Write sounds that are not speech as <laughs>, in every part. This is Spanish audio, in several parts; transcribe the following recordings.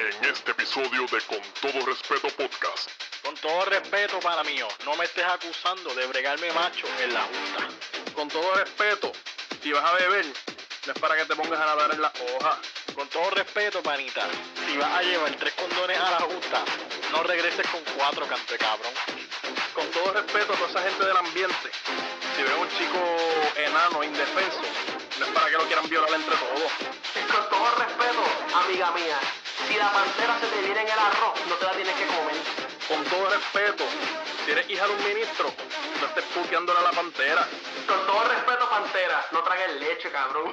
en este episodio de Con todo respeto podcast. Con todo respeto para mío, no me estés acusando de bregarme macho en la junta. Con todo respeto, si vas a beber, no es para que te pongas a nadar en la hoja. Con todo respeto, panita, si vas a llevar tres condones a la junta, no regreses con cuatro, canto de cabrón. Con todo respeto a toda esa gente del ambiente, si ves a un chico enano, indefenso, no es para que lo quieran violar entre todos. Con todo respeto, amiga mía, si la pantera se te viene en el arroz, no te la tienes que comer. Con todo respeto, si eres hija de un ministro, no estés puteándole a la pantera. Con todo respeto, pantera, no tragues leche, cabrón.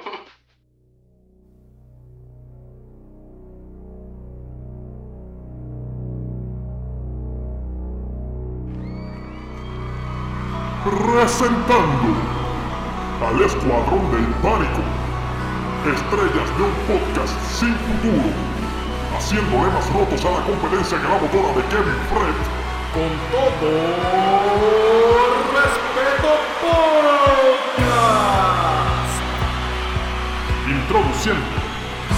Presentando al Escuadrón del Pánico, estrellas de un podcast sin futuro, haciéndole más rotos a la competencia motora de Kevin Fred, con todo respeto podcast. Introduciendo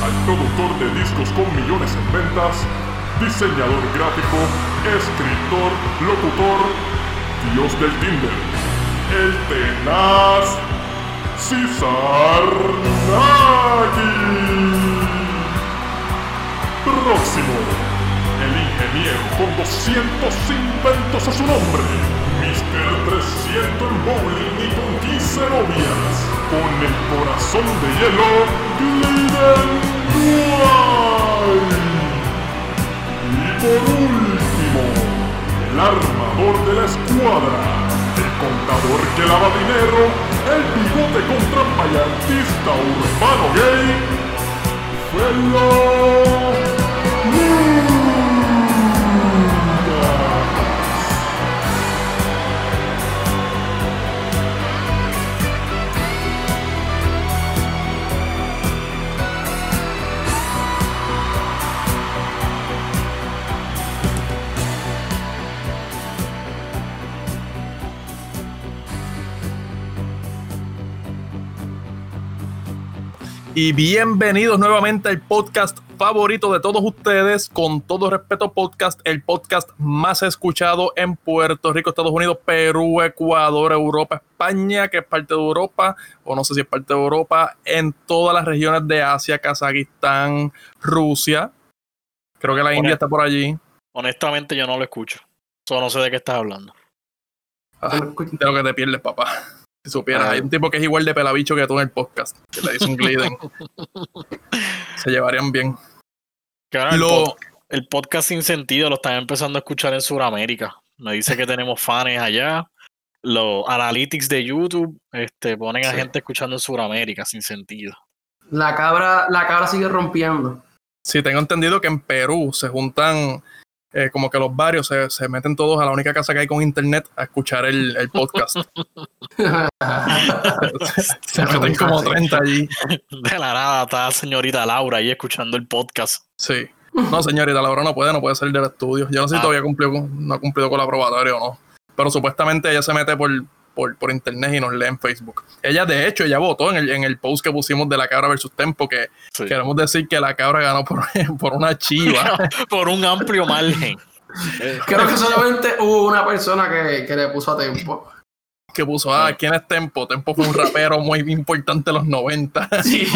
al productor de discos con millones en ventas, diseñador gráfico, escritor, locutor, dios del Tinder, el tenaz César. Próximo, el ingeniero con 200 inventos a su nombre, Mr. 300 en bowling y con 15 novias, con el corazón de hielo, Gliden. Y por último, el armador de la escuadra, el contador que lava dinero, el bigote con trampa y artista urbano gay, Felo Y bienvenidos nuevamente al podcast favorito de todos ustedes, con todo respeto podcast, el podcast más escuchado en Puerto Rico, Estados Unidos, Perú, Ecuador, Europa, España, que es parte de Europa, o no sé si es parte de Europa, en todas las regiones de Asia, Kazajistán, Rusia. Creo que la India está por allí. Honestamente, yo no lo escucho. Solo no sé de qué estás hablando. Ah, de lo que te pierdes, papá. Si supieras, hay un tipo que es igual de pelabicho que tú en el podcast, que le dice un gliden. <laughs> Se llevarían bien. Que ahora el, Lo- pod- el podcast sin sentido lo están empezando a escuchar en Sudamérica. Me dice que tenemos fans allá. Los analytics de YouTube este, ponen a Sí. gente escuchando en Sudamérica sin sentido. La cabra, la cabra sigue rompiendo. Sí, tengo entendido que en Perú se juntan, eh, como que los barrios se, se meten todos a la única casa que hay con internet a escuchar el, el podcast. <laughs> se meten como 30 allí. De la nada está la señorita Laura ahí escuchando el podcast. Sí. No, señorita, Laura no puede, no puede salir del estudio. Yo no sé si Ah. todavía cumplió no ha cumplido con la probatoria o no. Pero supuestamente ella se mete por, por, por internet y nos lee en Facebook. Ella, de hecho, ella votó en el, en el post que pusimos de la cabra versus Tempo, que Sí. queremos decir que la cabra ganó por, <laughs> por una chiva. <laughs> Por un amplio margen. <laughs> Creo que solamente hubo una persona que, que le puso a tiempo. que puso, ah, ¿quién es Tempo? Tempo fue un rapero muy importante en los 90. Sí.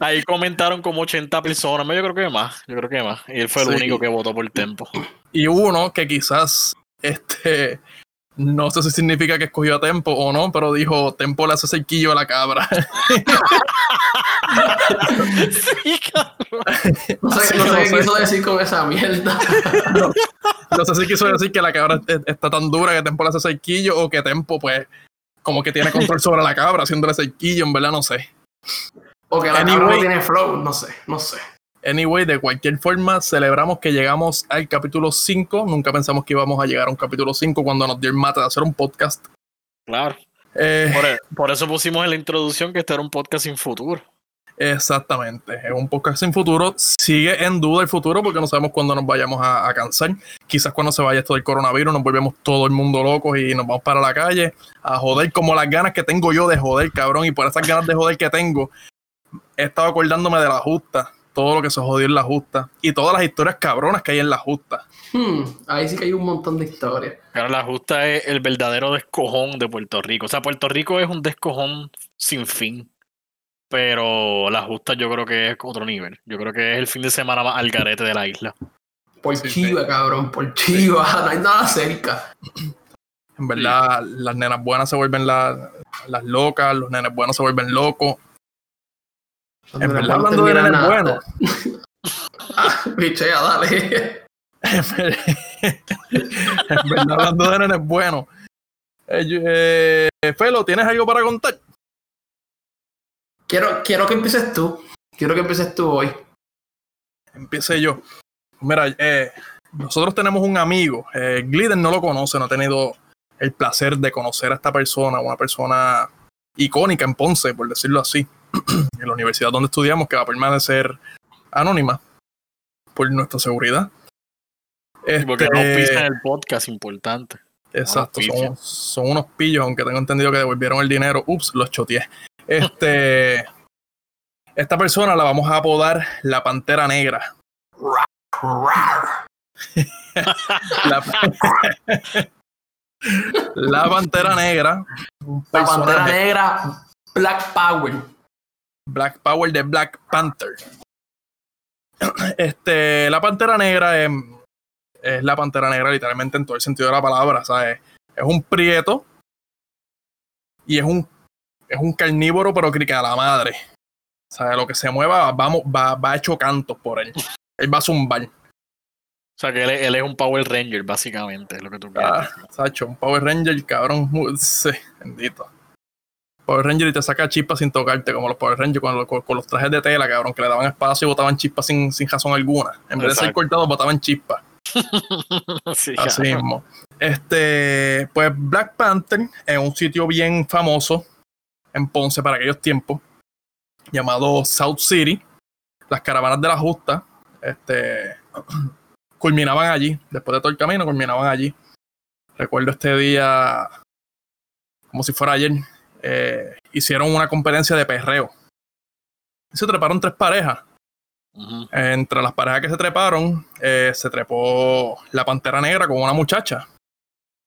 Ahí comentaron como 80 personas. Yo creo que más. Yo creo que más. Y él fue el Sí. único que votó por Tempo. y uno que quizás, este, no sé si significa que escogió a Tempo o no, pero dijo, Tempo le hace cerquillo a la cabra. <laughs> Sí, cabrón. No sé, <laughs> no qué quiso decir con esa mierda. <laughs> no sé si quiso decir que la cabra es- está tan dura que Tempo le hace cerquillo o que Tempo, pues, como que tiene control sobre la cabra haciéndole cerquillo, en verdad no sé. O que la Anyway. cabra no tiene flow, no sé, no sé. Anyway, de cualquier forma, celebramos que llegamos al capítulo 5. Nunca pensamos que íbamos a llegar a un capítulo 5 cuando nos dio el mate de hacer un podcast. Claro. Eh, Por, e- por eso pusimos en la introducción que este era un podcast sin futuro. Exactamente, es un podcast sin futuro. Sigue en duda el futuro porque no sabemos cuándo nos vayamos a, a cansar. Quizás cuando se vaya esto del coronavirus nos volvemos todo el mundo locos y nos vamos para la calle a joder como las ganas que tengo yo de joder, cabrón. Y por esas ganas de joder que tengo, he estado acordándome de la justa todo lo que se jodió en la justa y todas las historias cabronas que hay en la justa. Hmm, ahí sí que hay un montón de historias. Claro, la justa es el verdadero descojón de Puerto Rico. O sea, Puerto Rico es un descojón sin fin. Pero la justa yo creo que es otro nivel. Yo creo que es el fin de semana más al garete de la isla. Por Sí, chiva, cabrón, por chiva. <laughs> No hay nada cerca. En verdad, las nenas buenas se vuelven la- las locas, los nenes buenos se vuelven locos. En verdad, hablando de nenes buenos, Ah, pichea, dale. en verdad, hablando de nenes buenos. Eh, yo- eh, Felo, ¿tienes algo para contar? Quiero, quiero que empieces tú. Quiero que empieces tú hoy. Empiece yo. Mira, eh, nosotros tenemos un amigo. Eh, Gliden no lo conoce, no ha tenido el placer de conocer a esta persona, una persona icónica en Ponce, por decirlo así, <clears throat> en la universidad donde estudiamos, que va a permanecer anónima por nuestra seguridad. Porque Este, no pisan el podcast importante. Exacto, son, unos pillos, aunque tengo entendido que devolvieron el dinero. Ups, los choteé. Este, <laughs> esta persona la vamos a apodar la Pantera Negra. <laughs> La, <laughs> la Pantera Negra. Un La pantera negra, Black Power. Black Power de Black Panther. <clears throat> Este, la Pantera Negra es, es la Pantera Negra literalmente en todo el sentido de la palabra, ¿sabes? Es un prieto y es un, es un carnívoro, pero crica a la madre. ¿Sabes? Lo que se mueva, vamos, va, va hecho cantos por él. Él va a zumbar. O sea, que él, es- él es un Power Ranger, básicamente, es lo que tú quieres. Ah, Sacho, un Power Ranger, cabrón. Sí, bendito. Power Ranger y te saca chispas sin tocarte, como los Power Rangers con, los- con- con los trajes de tela, cabrón, que le daban espacio y botaban chispas sin, sin razón alguna. En vez de ser cortados, botaban chispas. <laughs> Sí, Así mismo. Este, pues Black Panther es un sitio bien famoso en Ponce para aquellos tiempos, llamado South City. Las caravanas de la justa, este, <clears throat> culminaban allí. Después de todo el camino, culminaban allí. Recuerdo este día, como si fuera ayer, eh, hicieron una competencia de perreo. Se treparon tres parejas. Entre las parejas que se treparon, eh, se trepó la pantera negra con una muchacha.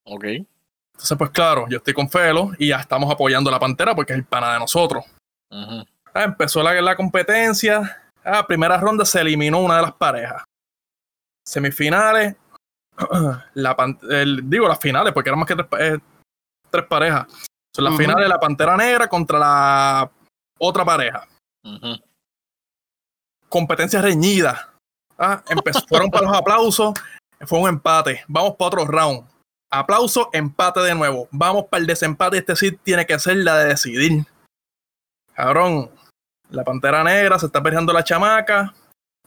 Ok. Entonces, pues claro, yo estoy con Felo y ya estamos apoyando a la pantera porque es el pana de nosotros. Ah, empezó la, la competencia. Ah, primera ronda se eliminó una de las parejas. Semifinales, <clears throat> la el- digo las finales porque eran más que tres, eh, tres parejas. Son las Ujú. finales la pantera negra contra la otra pareja. Competencia reñida. Ah, empezó, <laughs> fueron para los aplausos, fue un empate. Vamos para otro round. Aplauso, empate de nuevo. Vamos para el desempate. Este sí tiene que ser la de decidir. Cabrón, la pantera negra se está peleando la chamaca.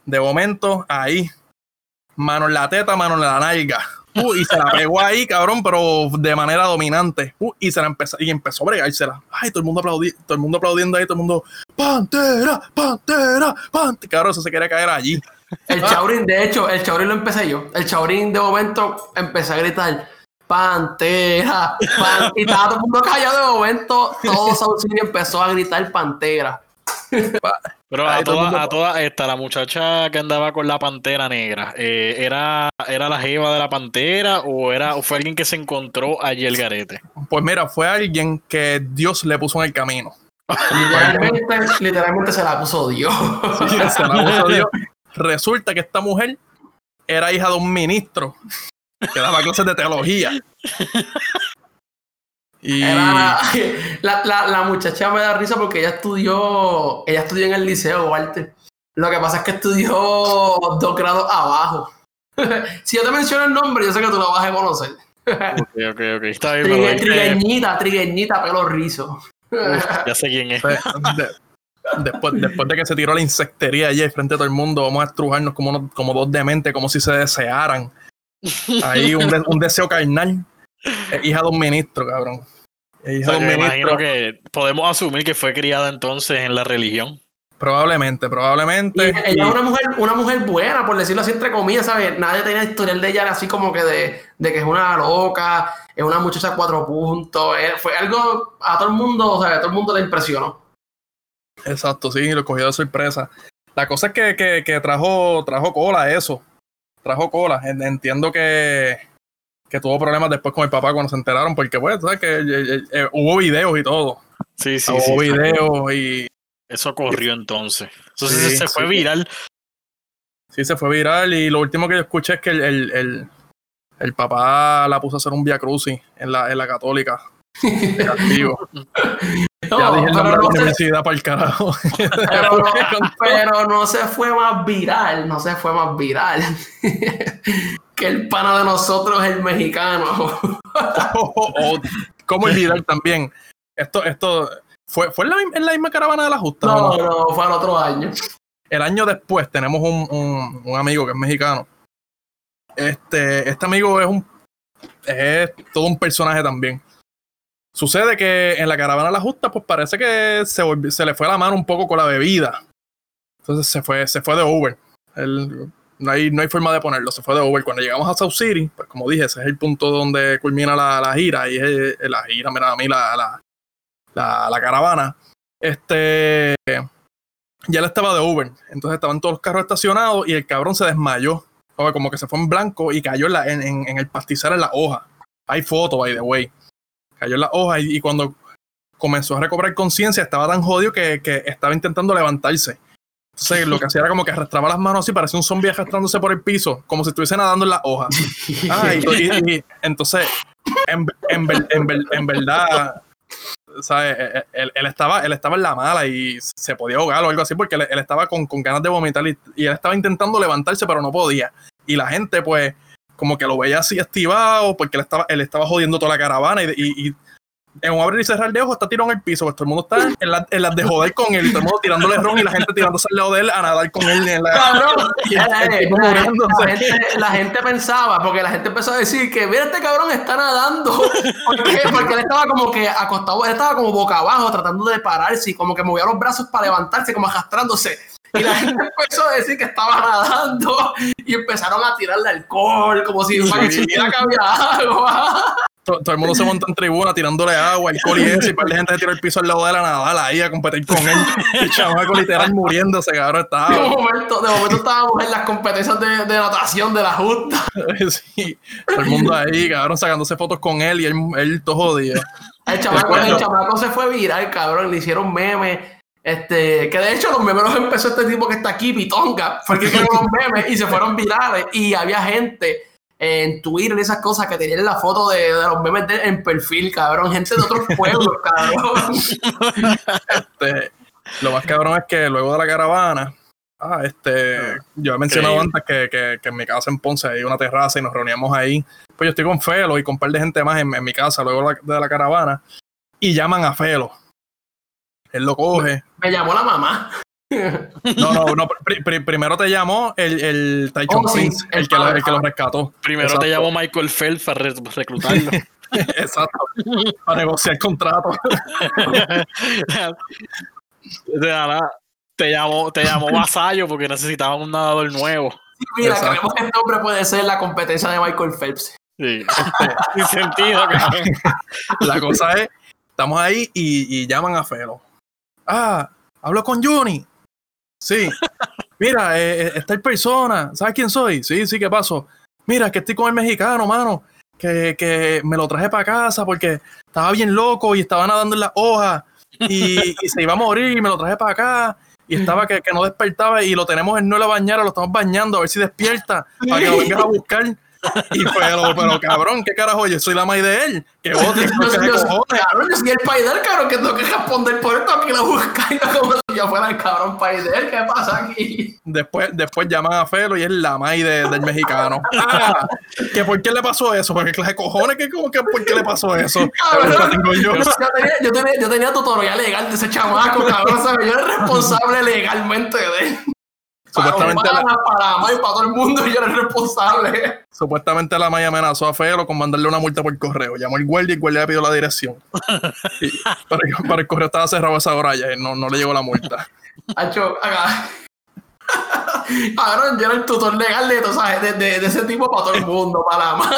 De momento, ahí. Mano en la teta, mano en la nalga. Uh, y se la pegó ahí, cabrón, pero de manera dominante. Uh, y se la empezó, y empezó a bregársela. Ay, todo el mundo todo el mundo aplaudiendo ahí, todo el mundo. ¡Pantera! ¡Pantera! ¡Pantera! Cabrón, eso se quería caer allí. El chaurín, de hecho, el chaurín lo empecé yo. El chaurín de momento empecé a gritar. Pantera, pan-". y estaba todo el mundo callado de momento, todo City empezó a gritar pantera. Pero a todo el toda, mundo- a toda esta, la muchacha que andaba con la pantera negra, eh, ¿era, ¿era la jeva de la pantera o, era, o fue alguien que se encontró allí el garete? Pues mira, fue alguien que Dios le puso en el camino. Literalmente, literalmente se la puso Dios. Se la puso Dios. Resulta que esta mujer era hija de un ministro que daba clases de teología. Y Era- <laughs> la, la, la muchacha me da risa porque ella estudió, ella estudió en el liceo, Walter. Lo que pasa es que estudió dos grados abajo. <laughs> si yo te menciono el nombre, yo sé que tú lo vas a conocer. Ok, ok, ok. Está bien, pero Trigue- dice- trigueñita, trigueñita, pelo rizo. Uf, <laughs> ya sé quién es. de- después, después de que se tiró la insectería allí frente a todo el mundo, vamos a estrujarnos como, unos- como dos dementes, como si se desearan. Ahí un, de- un deseo carnal. Es hija de un ministro, cabrón. Es O hija sea, de un me ministro. imagino que podemos asumir que fue criada entonces en la religión. Probablemente, Y probablemente. ella es una mujer, una mujer buena, por decirlo así, entre comillas, ¿sabes? Nadie tenía historial de ella así como que de, de que es una loca, es una muchacha cuatro puntos. eh, Fue algo a todo el mundo, o sea, a todo el mundo le impresionó. Exacto, sí, lo cogió de sorpresa. La cosa es que, que, que trajo, trajo cola eso. Trajo cola. En- Entiendo que, que tuvo problemas después con el papá cuando se enteraron, porque pues, ¿sabes? Que eh, eh, eh, hubo videos y todo. Sí, sí, hubo sí. videos y Eso corrió entonces. Eso sí, se fue sí. viral. sí se fue viral. Y lo último que yo escuché es que el, el, el, el papá la puso a hacer un via crucis en la, en la católica. <laughs> No, ya dije el nombre pero de la se, universidad para el carajo. <laughs> pero, no, pero no se fue más viral, no se fue más viral. <laughs> que el pana de nosotros, el mexicano. Oh, oh, oh. ¿Cómo olvidar también? Esto, esto fue, fue en, la, en la misma caravana de la justa. ¿o No, no? no, fue al otro año. El año después tenemos un, un- un amigo que es mexicano. Este, este amigo es un es todo un personaje también. Sucede que en la caravana de la justa, pues parece que se, se le fue la mano un poco con la bebida. Entonces se fue, se fue de Uber. Él- no, hay, no hay forma de ponerlo, se fue de Uber. Cuando llegamos a South City, pues como dije, ese es el punto donde culmina la, la gira. Y es eh, la gira, mira, a mí la, la, la, caravana. Este ya él estaba de Uber. Entonces estaban todos los carros estacionados y el cabrón se desmayó. Como que se fue en blanco y cayó en, la, el pastizal en la hoja. Hay foto, by the way. Cayó en la hoja y, cuando comenzó a recobrar conciencia estaba tan jodido que estaba intentando levantarse. Entonces lo que hacía era como que arrastraba las manos así, parecía un zombie arrastrándose por el piso, como si estuviese nadando en la hoja. <laughs> Ah, y, y- y- entonces, en, en en ver- en verdad, ¿sabes? Él, él- él estaba, él estaba en la mala y se podía ahogar o algo así porque él, él estaba con, con ganas de vomitar y, y él estaba intentando levantarse pero no podía. Y la gente pues como que lo veía así estivado porque él estaba, él estaba jodiendo toda la caravana y en un abrir y cerrar de ojos está tirado en el piso, pues todo el mundo está en, la- en las de joder con él todo el mundo tirándole ron y la gente tirándose al lado de él a nadar con él en la... Cabrón, Y el- el tipo la, la gente, la gente pensaba, porque la gente empezó a decir que mira este cabrón está nadando. ¿Por qué? <laughs> Porque él estaba como que acostado, él estaba como boca abajo tratando de pararse y como que movía los brazos para levantarse, como arrastrándose. Y la gente empezó a decir que estaba nadando y empezaron a tirarle alcohol, como si para que que había agua. Todo, todo el mundo se montó en tribuna tirándole agua, alcohol y eso, y par de gente se tiró el piso al lado de la nadal ahí a competir con él. El chamaco literal muriéndose, cabrón, De estaba. momento, de momento estábamos en las competencias de, de natación de la Junta. <laughs> Sí, todo el mundo ahí, cabrón, sacándose fotos con él y él, él todo jodido. El chamaco, el chamaco se fue viral, cabrón. Le hicieron memes. Este, que de hecho los memes los empezó este tipo que está aquí, Pitonga, fue el que creó los memes y se fueron virales. Y había gente en Twitter y esas cosas que tenían la foto de, de los memes de en perfil, cabrón. Gente de otros pueblos, <laughs> cabrón. Este, lo más cabrón es que luego de la caravana, ah, este, yo he mencionado Increíble. antes que, que, que en mi casa en Ponce hay una terraza y nos reuníamos ahí. Pues yo estoy con Felo y con un par de gente más en, en mi casa luego de la, de la caravana y llaman a Felo. Él lo coge. Me llamó la mamá. No, no, no. pri- pri- primero te llamó el, el Taichung Oh, sí, el, el que lo, el que lo rescató. Primero Exacto. te llamó Michael Phelps para re- reclutarlo. <laughs> Exacto. Para negociar contrato. <laughs> De nada, te llamó, te llamó Vasallo porque necesitaban un nadador nuevo. Mira, Exacto. creemos que este hombre puede ser la competencia de Michael Phelps. Sí. <laughs> Sin sentido, cabrón. La cosa es, estamos ahí y, y llaman a Felo. Ah, hablo con Johnny. Sí. Mira, eh, eh, está en persona. ¿Sabes quién soy? Sí, sí, ¿qué pasó? Mira, que estoy con el mexicano, mano. Que, que me lo traje para casa porque estaba bien loco y estaba nadando en las hojas y, y se iba a morir y me lo traje para acá. Y estaba que, que no despertaba y lo tenemos en no la bañera, lo estamos bañando a ver si despierta para que lo vengas a buscar. <laughs> Y pero, pero cabrón, ¿qué carajo? Yo soy la maíz de él. Que <laughs> Yo, que yo- cabrón, yo soy el Paider, cabrón, que tengo que responder por esto, aquí la busca <laughs> y no como si yo fuera el cabrón Paider. ¿Qué pasa aquí? Después, después llaman a Felo y es la maíz de- del mexicano. Ah, que por qué le pasó eso, porque clase de cojones que como que por qué le pasó eso. Cabrón. Eso tengo yo. Yo tenía, yo, tenía, yo tenía legal de ese chamaco, cabrón, ¿sabes? Yo era responsable legalmente de él. Supuestamente para, la, para Amar y para todo el mundo, <laughs> yo era el responsable. supuestamente la amenazó a Felo con mandarle una multa por correo. Llamó al guardia y el guardia le pidió la dirección. <laughs> Y, pero, pero el correo estaba cerrado a esa hora ya, y no, no le llegó la multa. Hacho, acá. <laughs> Cabrón, yo era el tutor legal de, todo, ¿sabes? De, de, de ese tipo para todo el mundo, para Amar,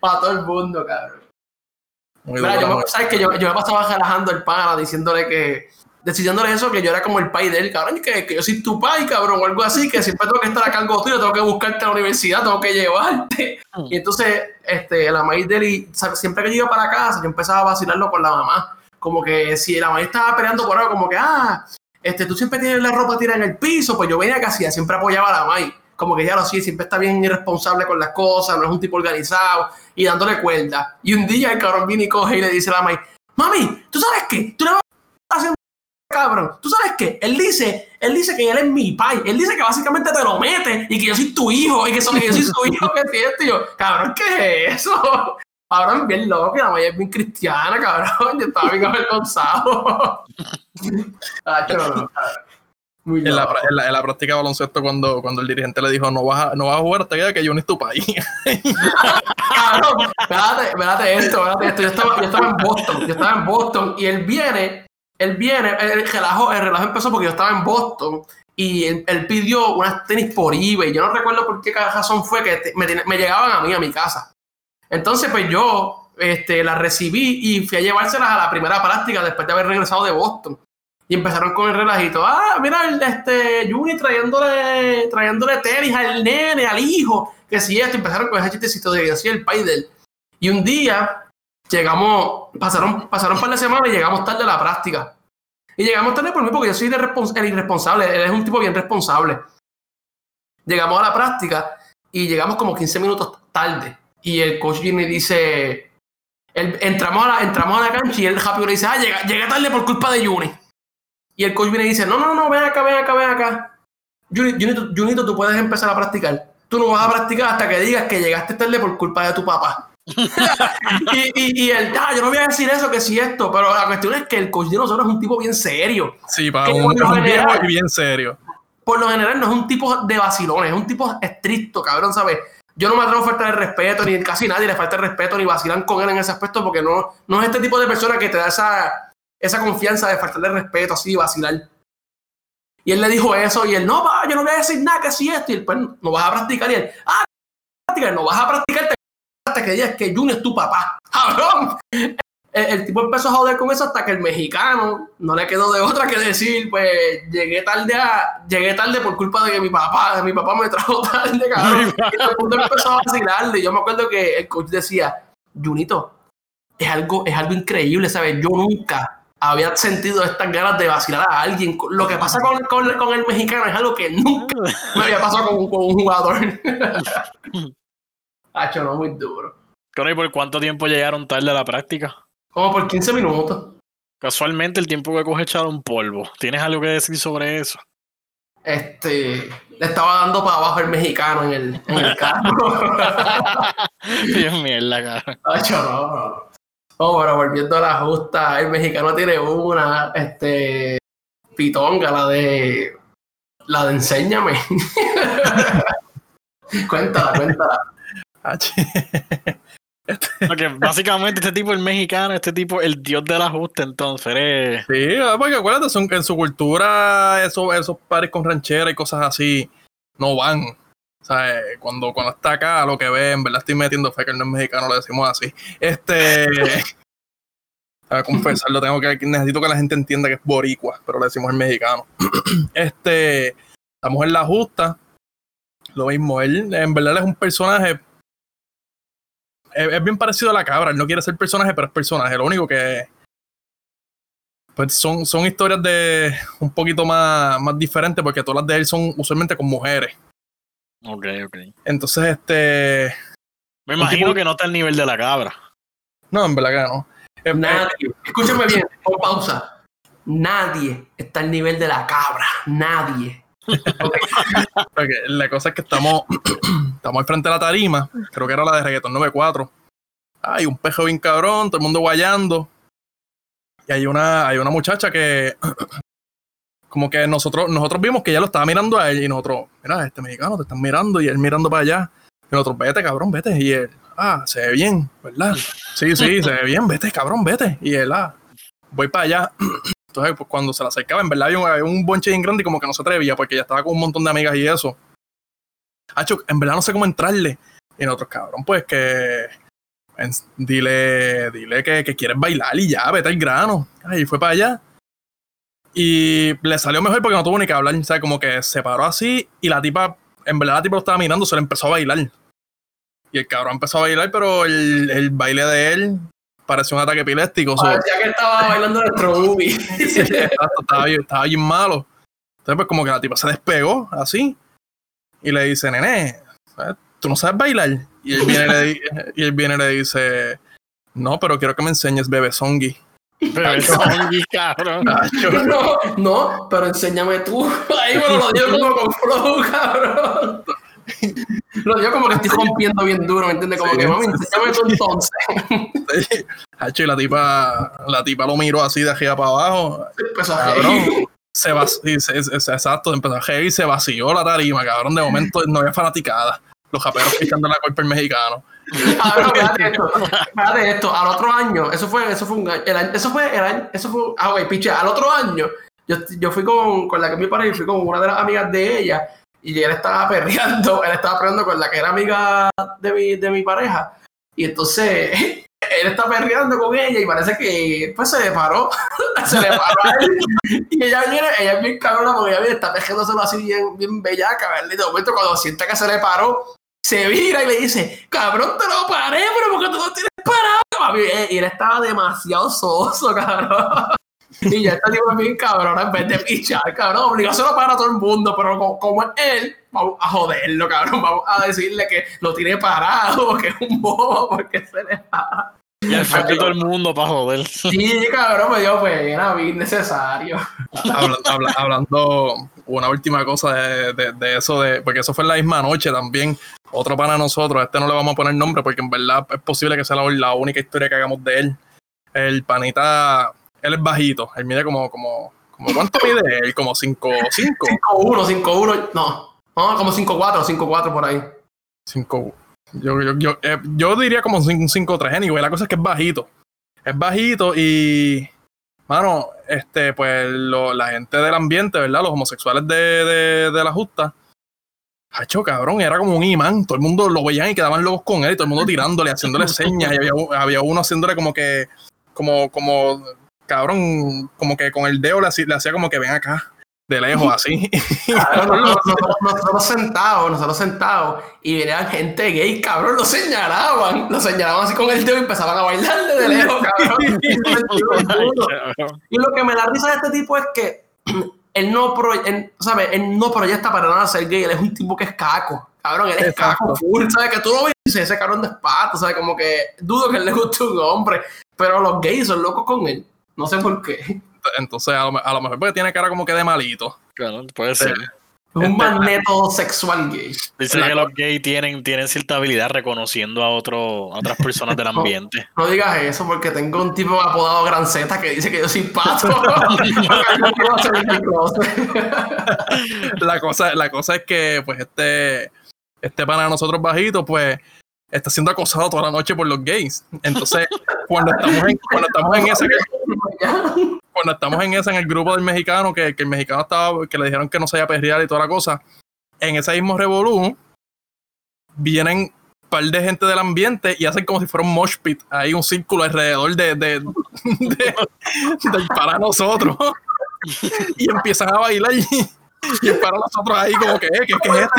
para todo el mundo, cabrón. Muy Mira, yo, me, ¿sabes que yo, yo me pasaba relajando el pana diciéndole que, decidiéndole eso, que yo era como el pai de él, cabrón, que, que yo soy tu pai, cabrón, o algo así, que siempre tengo que estar a cargo tuyo, tengo que buscarte a la universidad, tengo que llevarte. Mm. Y entonces, este, la maíz de él, y, siempre que yo iba para casa, yo empezaba a vacilarlo con la mamá. Como que si la mamá estaba peleando por algo, como que, ah, este, tú siempre tienes la ropa tirada en el piso, pues yo venía que hacía, siempre apoyaba a la maíz. Como que ya lo sí, siempre está bien irresponsable con las cosas, no es un tipo organizado, y dándole cuerda. Y un día el cabrón viene y coge y le dice a la maíz, mami, ¿tú sabes qué? Tú le vas cabrón. ¿Tú sabes qué? Él dice, él dice que él es mi pai. Él dice que básicamente te lo mete y que yo soy tu hijo y que, soy, que yo soy su <laughs> hijo. que es esto? Y yo, cabrón, ¿qué es eso? <laughs> Cabrón, bien loco, la maya es bien cristiana, cabrón. <laughs> Yo estaba bien avergonzado. Ah, no, no, cabrón. Muy En la, en, la, en la práctica de baloncesto, cuando, cuando el dirigente le dijo, no vas a, no vas a jugar hasta que Juni es tu país. Cabrón, espérate, espérate esto, espérate esto. Yo estaba, yo estaba en Boston, yo estaba en Boston y él viene, él viene, el relajo, el relajo empezó porque yo estaba en Boston y él, él pidió unas tenis por eBay. Yo no recuerdo por qué razón fue que te- me, me llegaban a mí, a mi casa. Entonces, pues yo este, las recibí y fui a llevárselas a la primera práctica después de haber regresado de Boston. Y empezaron con el relajito. Ah, mira, el, este, Juni trayéndole, trayéndole tenis al nene, al hijo. Que si esto, empezaron con ese chistecito de que el país de él. Y un día llegamos, pasaron, pasaron par de semanas y llegamos tarde a la práctica. Y llegamos tarde por mí porque yo soy el, irrespons- el irresponsable. Él es un tipo bien responsable. Llegamos a la práctica y llegamos como 15 minutos tarde. Y el coach viene y dice, entramos, a la, entramos a la cancha y él rápido le dice, ah, llega, llegué tarde por culpa de Juni. Y el coach viene y dice, no, no, no, ven acá, ven acá, ven acá. Juni- Junito, Junito, tú puedes empezar a practicar. Tú no vas a practicar hasta que digas que llegaste tarde por culpa de tu papá. <laughs> y, y, y él, ah, yo no voy a decir eso, que si esto, pero la cuestión es que el coach de nosotros es un tipo bien serio. Sí, para un, es un viejo y bien serio. Por lo general no es un tipo de vacilones, es un tipo estricto, cabrón, ¿sabes? Yo no me atrevo a faltar el respeto, ni casi nadie le falta el respeto, ni vacilan con él en ese aspecto, porque no, no es este tipo de persona que te da esa, esa confianza de faltarle el respeto, así, vacilar. Y él le dijo eso, y él, no, pa, yo no voy a decir nada que si esto, y él, pues, no vas a practicar, y él, ah, no vas a practicar hasta que digas que Jun es tu papá, <laughs> cabrón. El, el tipo empezó a joder con eso hasta que el mexicano no le quedó de otra que decir, pues llegué tarde a, llegué tarde por culpa de que mi papá, mi papá me trajo <laughs> tarde, cabrón. Y todo el mundo empezó a vacilarle. Yo me acuerdo que el coach decía, Junito, es algo, es algo increíble, ¿sabes? Yo nunca había sentido estas ganas de vacilar a alguien. Lo que pasa con, con- con el mexicano es algo que nunca me había pasado con, con un jugador. <laughs> Hacho, no, muy duro. ¿y por cuánto tiempo llegaron tarde a la práctica? Como por 15 minutos. Casualmente el tiempo que coge echar un polvo. ¿Tienes algo que decir sobre eso? Este, le estaba dando para abajo el mexicano en el, en el carro. <laughs> Dios mierda, cara. Hacho, no, no. Oh, pero volviendo a la justa, el mexicano tiene una, este, pitonga, la de, la de enséñame. <laughs> cuéntala, cuéntala. Porque <laughs> básicamente este tipo es mexicano, este tipo el dios de la justa, entonces eres... Sí, ah, porque acuérdate, son, en su cultura esos, esos pares con ranchera y cosas así no van. O sea, eh, cuando, cuando está acá, lo que ve, en verdad estoy metiendo fe que él no es mexicano, le decimos así. Este. <laughs> A confesarlo, tengo que, necesito que la gente entienda que es boricua, pero le decimos el mexicano. <clears throat> Este, la mujer la justa, lo mismo, él en verdad él es un personaje, es, es bien parecido a la cabra, él no quiere ser personaje, pero es personaje, lo único que, pues son, son historias de un poquito más, más diferentes, porque todas las de él son usualmente con mujeres. Ok, ok. Entonces, este, Me imagino tipo- que no está al nivel de la cabra. no, en verdad que no. Eh, Nadie, escúchame bien, con pausa. Nadie está al nivel de la cabra. Nadie. La cosa es que estamos, <clears throat> estamos al frente de la tarima, creo que era la de Reggaeton 94. Hay un pejo bien cabrón, todo el mundo guayando. Y hay una, hay una muchacha que, <clears throat> como que nosotros, nosotros vimos que ella lo estaba mirando a él y nosotros, mira, este mexicano te están mirando y él mirando para allá. Y nosotros, vete, cabrón, vete. Y él, ah, se ve bien, ¿verdad? Sí, sí, se ve bien, vete, cabrón, vete. Y él, ah, voy para allá. <clears throat> Entonces, pues cuando se le acercaba, en verdad había un, había un bonche bien grande y como que no se atrevía porque ya estaba con un montón de amigas y eso. Hacho, en verdad no sé cómo entrarle. Y nosotros, cabrón, pues que. dile, dile que, que quieres bailar y ya, vete al grano. Y fue para allá. Y le salió mejor porque no tuvo ni que hablar. O sea, como que se paró así y la tipa, en verdad la tipa lo estaba mirando, se le empezó a bailar. Y el cabrón empezó a bailar, pero el, el baile de él pareció un ataque epiléptico. so- Parecía que estaba bailando nuestro movie. <laughs> Exacto, estaba, bien, estaba bien malo. Entonces, pues como que la tipa se despegó así y le dice, nene. ¿tú no sabes bailar? Y él viene y le, di- y él viene y le dice, no, pero quiero que me enseñes bebé songi. Bebé Songi, cabrón. <laughs> No, no, pero enséñame tú. <laughs> Ahí bueno, lo dio como con flow, cabrón. Lo dio como que estoy rompiendo bien duro, ¿me entiendes? Como Sí, que, mami, <laughs> sí, enséñame tú entonces. Hacho, y la tipa, la tipa lo miró así de arriba para abajo. Empezó a Cabrón. Se va, sí, se- se- se- exacto, empezó a reír y se vació la tarima, cabrón. De momento no había fanaticada. Los japeros picando la cuerpa el mexicano. Cabrón, fíjate <laughs> esto, fíjate esto, al otro año, eso fue, eso fue un año, el año- eso fue el año, eso fue, ah, güey, piche, al otro año, yo, yo fui con, con la que pareja, y fui con una de las amigas de ella, y él estaba perreando, <laughs> él estaba perreando con la que era amiga de mi, de mi pareja, y entonces, <laughs> él está perreando con ella, y parece que, pues, se le paró, <laughs> se le paró a él, y ella viene, ella es bien cabrona, porque ella viene, está tejiéndoselo así bien, bien bellaca, ¿verdad? Y de momento, cuando siente que se le paró, se vira y le dice, cabrón, te lo paré, pero porque tú no tienes parado. Y él estaba demasiado soso, cabrón. <laughs> Y ya está tipo es bien cabrón, en vez de pichar, cabrón, obligárselo para todo el mundo, pero como, como es él, vamos a joderlo, cabrón, vamos a decirle que lo tiene parado, <laughs> que es un bobo, porque se le para. Y al frente de todo el mundo para joder. Sí, cabrón, me dio pena, bien necesario. Habla- habla- hablando una última cosa de, de- de eso, de, porque eso fue en la misma noche también. Otro para nosotros, este no le vamos a poner nombre porque en verdad es posible que sea la, la única historia que hagamos de él. El panita, él es bajito, él mide como, como, como ¿cuánto mide él? Como 5, 5, 5-1, 5-1, no, no, como 5-4, 5-4 por ahí. 5. Yo, yo, yo, eh, yo diría como un 5-3, anyway. La cosa es que es bajito. Es bajito y. Mano, este, pues lo- la gente del ambiente, ¿verdad? Los homosexuales de, de, de la justa. Hacho, cabrón, era como un imán. Todo el mundo lo veían y quedaban locos con él. Y todo el mundo tirándole, haciéndole señas. Y había, había uno haciéndole como que. Como, como. Cabrón, como que con el dedo le hacía, le hacía como que ven acá. De lejos, así. Nosotros, sentados, nosotros sentados, y venían gente gay, cabrón, lo señalaban, lo señalaban así con el dedo y empezaban a bailarle de lejos, <laughs> cabrón. y lo que me da risa de este tipo es que <clears throat> él no, pro, él, ¿sabe? él no proyecta para nada ser gay, él es un tipo que es caco, cabrón, él es Exacto. caco full, ¿sabes? Que tú lo ves ese cabrón de pato, ¿sabes? Como que dudo que él le guste un hombre, pero los gays son locos con él, no sé por qué. Entonces, a lo, a lo mejor porque tiene cara como que de malito. Claro, puede ser. Es un magneto sexual gay. Dice que los gays tienen, tienen cierta habilidad reconociendo a, otro, a otras personas del <laughs> ambiente. No digas eso porque tengo un tipo apodado Gran Z que dice que yo soy pato. <laughs> <laughs> La cosa, la cosa es que, pues, este, este pana de nosotros bajito, pues, está siendo acosado toda la noche por los gays. Entonces, cuando estamos en, cuando estamos en ese, <laughs> cuando estamos en ese, en el grupo del mexicano, que, que el mexicano estaba, que le dijeron que no sabía perrear y toda la cosa, en ese mismo revolú, vienen un par de gente del ambiente y hacen como si fuera un mosh pit, ahí un círculo alrededor de, de, de- para nosotros. <laughs> y empiezan a bailar y, y para nosotros ahí como que, ¿qué, qué es esto?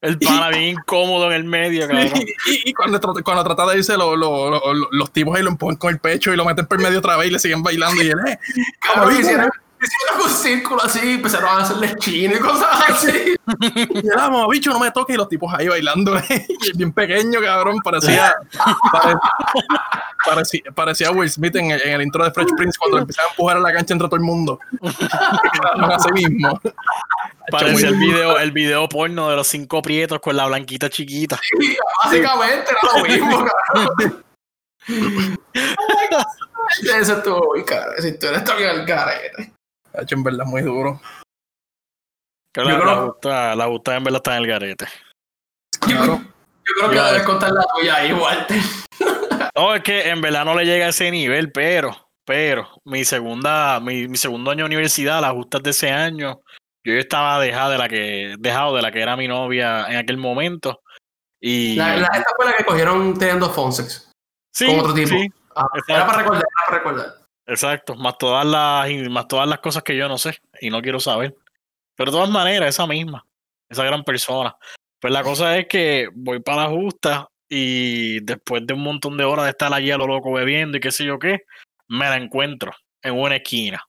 El. El pana bien incómodo en el medio, cabrón. Y, y- y cuando, trata- cuando trata de irse, lo- lo- lo- lo- los tipos ahí lo empujan con el pecho y lo meten por medio otra vez y le siguen bailando. Y él, eh, Cabrón, Como hicieron, un círculo así, empezaron a hacerle chino y cosas así. <laughs> y "Ah, bicho, no me toques. Y los tipos ahí bailando. <laughs> bien pequeño, cabrón. Parecía, pare- parecía, parecía Will Smith en el, en el intro de Fresh Prince cuando le empezaban a empujar a la cancha entre todo el mundo. <laughs> Así mismo. Parece el video, el video porno de los cinco prietos con la blanquita chiquita. Básicamente era lo mismo, cabrón. Ese estuvo muy caro. Esa historia está bien al garete. Hacho, en verdad, muy duro. Yo la, creo- la gusta, la gusta en verdad está en el garete. Claro. Yo creo que Ya. debes contar la tuya ahí, Walter. No, es que en verdad no le llega a ese nivel, pero, pero, mi segunda, mi, mi segundo año de universidad, las justas de ese año, yo estaba dejado de la que, dejado de la que era mi novia en aquel momento. Y La, la- esta fue la que cogieron teniendo Fonsex. sí, con otro tipo. sí, Ah, era para recordar, era para recordar. Exacto, más todas las más todas las cosas que yo no sé y no quiero saber. Pero de todas maneras, esa misma, esa gran persona. Pues la cosa es que voy para la justa y después de un montón de horas de estar allí a lo loco bebiendo y qué sé yo qué, me la encuentro en una esquina.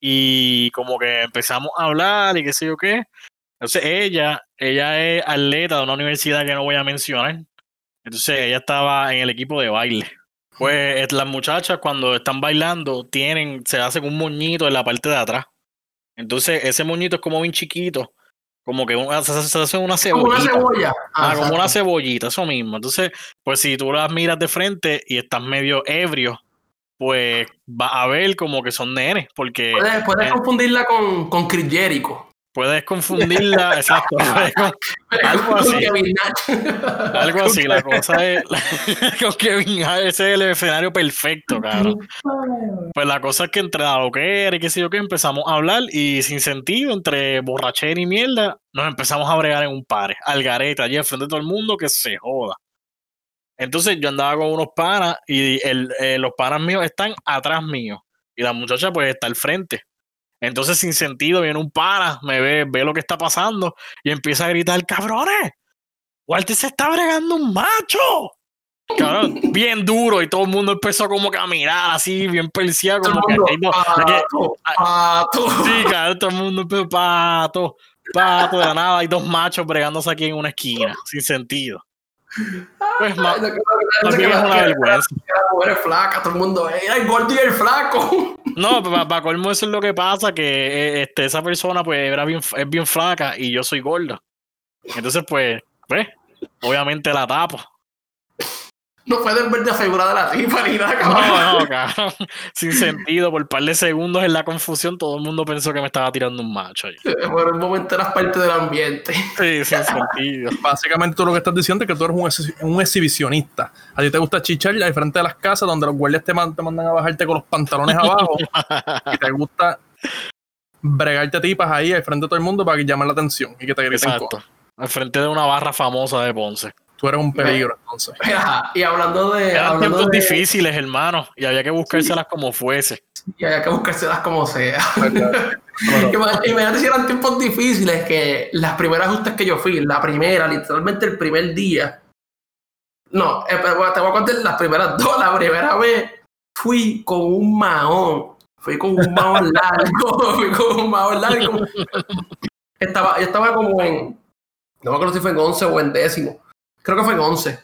Y como que empezamos a hablar y qué sé yo qué. Entonces ella, ella es atleta de una universidad que no voy a mencionar. Entonces ella estaba en el equipo de baile. Pues las muchachas cuando están bailando tienen, se hacen un moñito en la parte de atrás. Entonces ese moñito es como bien chiquito, como que una, se, se hace una Como una cebollita. cebolla. Ah, como una cebollita, eso mismo. Entonces, pues si tú las miras de frente y estás medio ebrio, pues vas a ver como que son nenes, porque Puedes, puedes eh, confundirla con, con Chris Jericho. Puedes confundirla, <laughs> exacto, Algo así. Algo así. La cosa es <laughs> con Kevin Hart, ese es el escenario perfecto, cabrón. Pues la cosa es que entre la loquera y qué sé yo qué, empezamos a hablar y sin sentido, entre borrachera y mierda, nos empezamos a bregar en un par, al garete, allí al frente de todo el mundo, que se joda. Entonces yo andaba con unos panas y el, eh, los panas míos están atrás mío y la muchacha pues está al frente. Entonces sin sentido viene un pana, me ve, ve lo que está pasando y empieza a gritar, cabrones, Walter se está bregando un macho. Cabrón, bien duro y todo el mundo empezó como que a mirar así, bien el como que no- pato, pato. Sí, cabrón, todo el mundo empezó pato, pato, de la nada, hay dos machos bregándose aquí en una esquina, sin sentido. Pues más, no, más bien es una vergüenza. la mujer es flaca, todo el mundo, ¡ay, el gordo y el flaco! No, para colmo eso es lo que pasa, que eh, este, esa persona pues era bien, es bien flaca y yo soy gordo. Entonces, pues, pues, obviamente la tapo. No pueden ver la figura de la tipa ni nada, cabrón. No, no, cabrón. <laughs> Sin sentido, por un par de segundos en la confusión, todo el mundo pensó que me estaba tirando un macho. ahí. Por el momento eras parte del ambiente. Sí, sin <laughs> sentido. Básicamente tú lo que estás diciendo es que tú eres un, exhi- un exhibicionista. A ti te gusta chichar al frente de las casas donde los guardias te, man- te mandan a bajarte con los pantalones abajo <laughs> y te gusta bregarte tipas ahí al frente de todo el mundo para que llamen la atención y que te griten Exacto. cosas. Al frente de una barra famosa de Ponce. Tú eres un peligro entonces. <laughs> Y hablando de. Eran hablando tiempos de difíciles, hermano, y había que buscárselas como fuese. y había que buscárselas como sea. <laughs> <laughs> Imagínate si eran tiempos difíciles que las primeras justas que yo fui, la primera, literalmente el primer día. No, eh, te voy a contar las primeras dos. La primera vez fui con un mahón. Fui con un mahón largo. fui con un mahón largo. Estaba, yo estaba como en. No me acuerdo si fue en 11 o en décimo. Creo que fue en 11.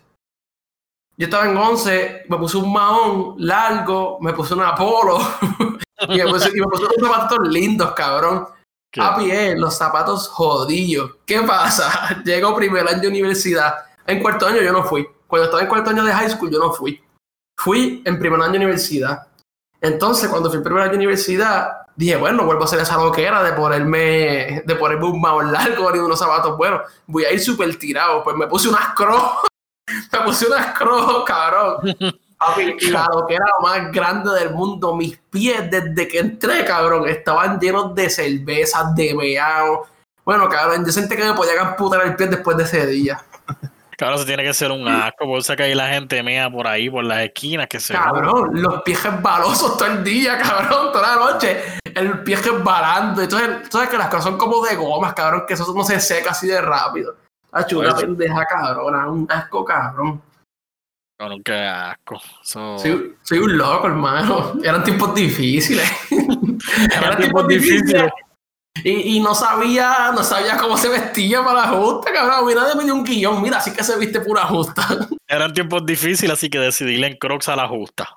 Yo estaba en 11, me puse un mahón largo, me puse una polo <laughs> y me puse, y me puse unos zapatos lindos, cabrón. ¿Qué? A pie, los zapatos jodidos. ¿Qué pasa? <laughs> Llego primer año de universidad. En cuarto año yo no fui. Cuando estaba en cuarto año de high school yo no fui. Fui en primer año de universidad. Entonces, cuando fui en primer año de universidad, dije, bueno, vuelvo a hacer esa loquera de ponerme, de ponerme un mahón largo y unos zapatos buenos. Voy a ir súper tirado. Pues me puse unas crocs. <laughs> me puse unas crocs, cabrón. <laughs> Papi, la loquera más grande del mundo. Mis pies, desde que entré, cabrón, estaban llenos de cervezas, de meao. Bueno, cabrón, yo sentí que me podía amputar el pie después de ese día. Claro, eso tiene que ser un asco, por eso es que ahí la gente mea por ahí, por las esquinas, que se Cabrón, los pies resbalosos todo el día, cabrón, toda la noche. El pie resbalando. Entonces, tú sabes que las cosas son como de gomas, cabrón, que eso no se seca así de rápido. Hacho, una Pues- pendeja, cabrón, un asco, cabrón. Cabrón, qué asco. Soy un loco, hermano. Eran tiempos difíciles. Eran tiempos difíciles. Y, y no sabía, no sabía cómo se vestía para la justa, cabrón. Mira, me dio un guion. Mira, así que se viste pura justa. <laughs> Eran tiempos difíciles, así que decidíle en Crocs a la justa.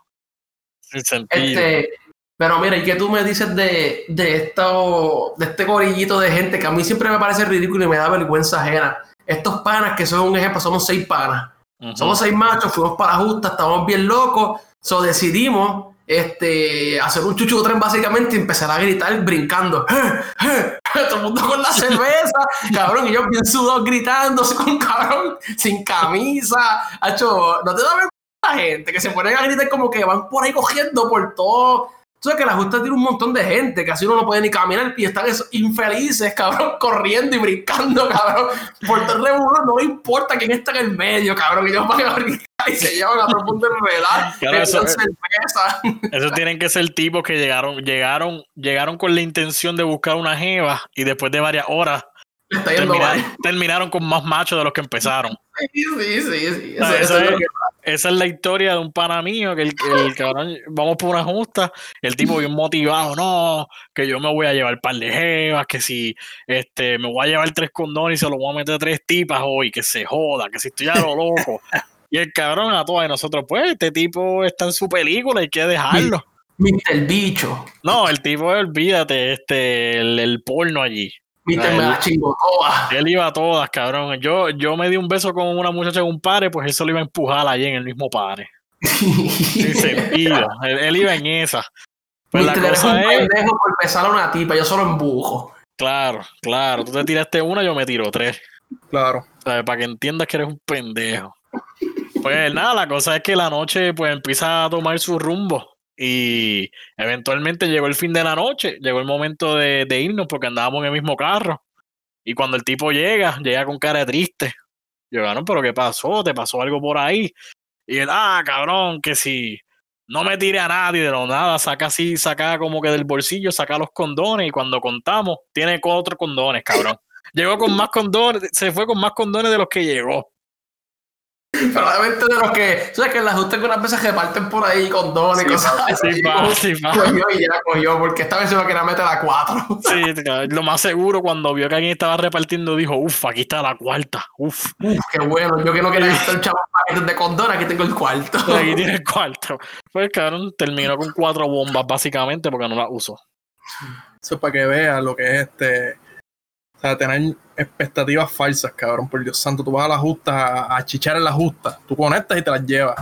Sin sentido. Este, pero mira, ¿y qué tú me dices de, de, esto, de este gorillito de gente que a mí siempre me parece ridículo y me da vergüenza ajena? Estos panas, que son un ejemplo, somos seis panas. Somos seis machos, fuimos para la justa, estábamos bien locos. So decidimos este, hacer un chuchu tren básicamente y empezar a gritar brincando. <laughs> Todo el mundo con la cerveza, cabrón, y yo bien sudados gritando, con cabrón, sin camisa. Hacho, no te da la gente que se ponen a gritar como que van por ahí cogiendo por todo. Tú sabes que la justa tiene un montón de gente que así uno no puede ni caminar y están esos infelices, cabrón, <laughs> corriendo y brincando, cabrón. Por todo el revuelo no importa quién está en el medio, cabrón, y ellos van a brincar y se llevan a todo el mundo. <laughs> Claro, eso- cerveza. <laughs> Esos tienen que ser tipos que llegaron, llegaron, llegaron con la intención de buscar una jeva y después de varias horas Le está yendo terminaron, mal. <laughs> terminaron con más machos de los que empezaron. Sí, sí, sí. sí. Ah, Eso, eso eso es lo es- que Esa es la historia de un pana mío, que el, el cabrón, vamos por una justa, el tipo bien motivado, no, que yo me voy a llevar par de jevas, que si este, me voy a llevar tres condones y se lo voy a meter a tres tipas hoy, que se joda, que si estoy a lo loco. Y el cabrón a todas de nosotros, pues, este tipo está en su película, hay que dejarlo. Mr. Bicho. No, el tipo, olvídate, este, el, el porno allí. Mr. Ah, me él- la chingo toda. Él iba a todas, cabrón. Yo, yo me di un beso con una muchacha en un pare, pues se lo iba a empujar allí en el mismo pare. <laughs> Sin sentido. él, él iba en esa. Pues la eres un cosa es, pendejo por besar a una tipa, yo solo embujo. claro, claro, tú te tiraste una, yo me tiro tres. Claro. ¿sabes? Para que entiendas que eres un pendejo. Pues nada, la cosa es que la noche pues empieza a tomar su rumbo y eventualmente llegó el fin de la noche, llegó el momento de, de irnos porque andábamos en el mismo carro y cuando el tipo llega, llega con cara de triste. Llegaron, pero ¿qué pasó? ¿Te pasó algo por ahí? Y él, ah, cabrón, que si no me tire a nadie de lo nada, saca así, saca como que del bolsillo, saca los condones y cuando contamos, tiene cuatro condones, cabrón. <laughs> Llegó con más condones, se fue con más condones de los que llegó. Probablemente de los que, ¿sabes que en las que unas veces reparten por ahí condones y Sí, cosas así? sí, sí. Cogió y ya cogió, porque esta vez se va a querer meter a cuatro. Sí, claro, lo más seguro cuando vio que alguien estaba repartiendo dijo, uff, aquí está la cuarta, uff, Uf, qué bueno. Yo que no quería gastar el chavo paquetes de condones, aquí tengo el cuarto. <laughs> aquí tiene el cuarto. Pues cabrón, terminó con cuatro bombas básicamente porque no las usó. Eso es para que veas lo que es este. O sea, tener expectativas falsas, cabrón. Por Dios santo, tú vas a la justa, a, chichar en la justa. Tú conectas y te las llevas.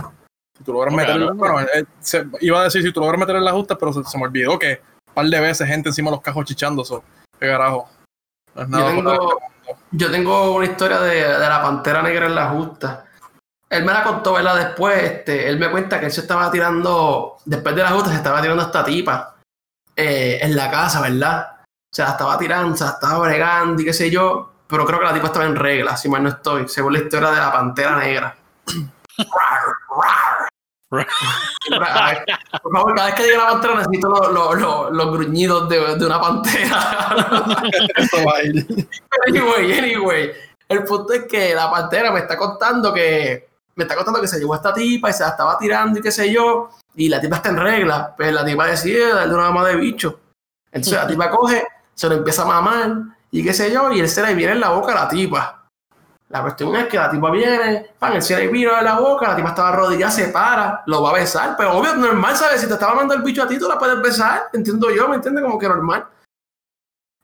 Si tú logras meter. Bueno, eh, se- iba a decir si tú logras meter en la justa, pero se, se me olvidó que un par de veces gente encima de los cajos chichando. Eso. ¿Qué carajo? No es Yo nada de tengo, yo tengo una historia de, de la pantera negra en la justa. Él me la contó, ¿verdad? Después, este, él me cuenta que él se estaba tirando, después de la justa, se estaba tirando esta tipa eh, en la casa, ¿verdad? O sea, estaba tirando, se la estaba bregando y qué sé yo, pero creo que la tipa estaba en regla, si mal no estoy, según la historia de la pantera negra. <laughs> Por favor, cada vez que diga la pantera necesito los, los- los- los gruñidos de, de una pantera. Anyway, anyway. El punto es que la pantera me está contando que. Me está contando que se llevó a esta tipa y se la estaba tirando y qué sé yo. Y la tipa está en regla. Pues la tipa decide darle una mamá de bicho. Entonces la tipa coge, se lo empieza a mamar y qué sé yo. Y él se le viene en la boca a la tipa. La cuestión es que la tipa viene, pan, él se le vino en la boca, la tipa estaba arrodillada, se para, lo va a besar. Pero obvio, normal, ¿sabes? Si te estaba mandando el bicho a ti, tú la puedes besar. Entiendo yo, ¿me entiendes? Como que normal.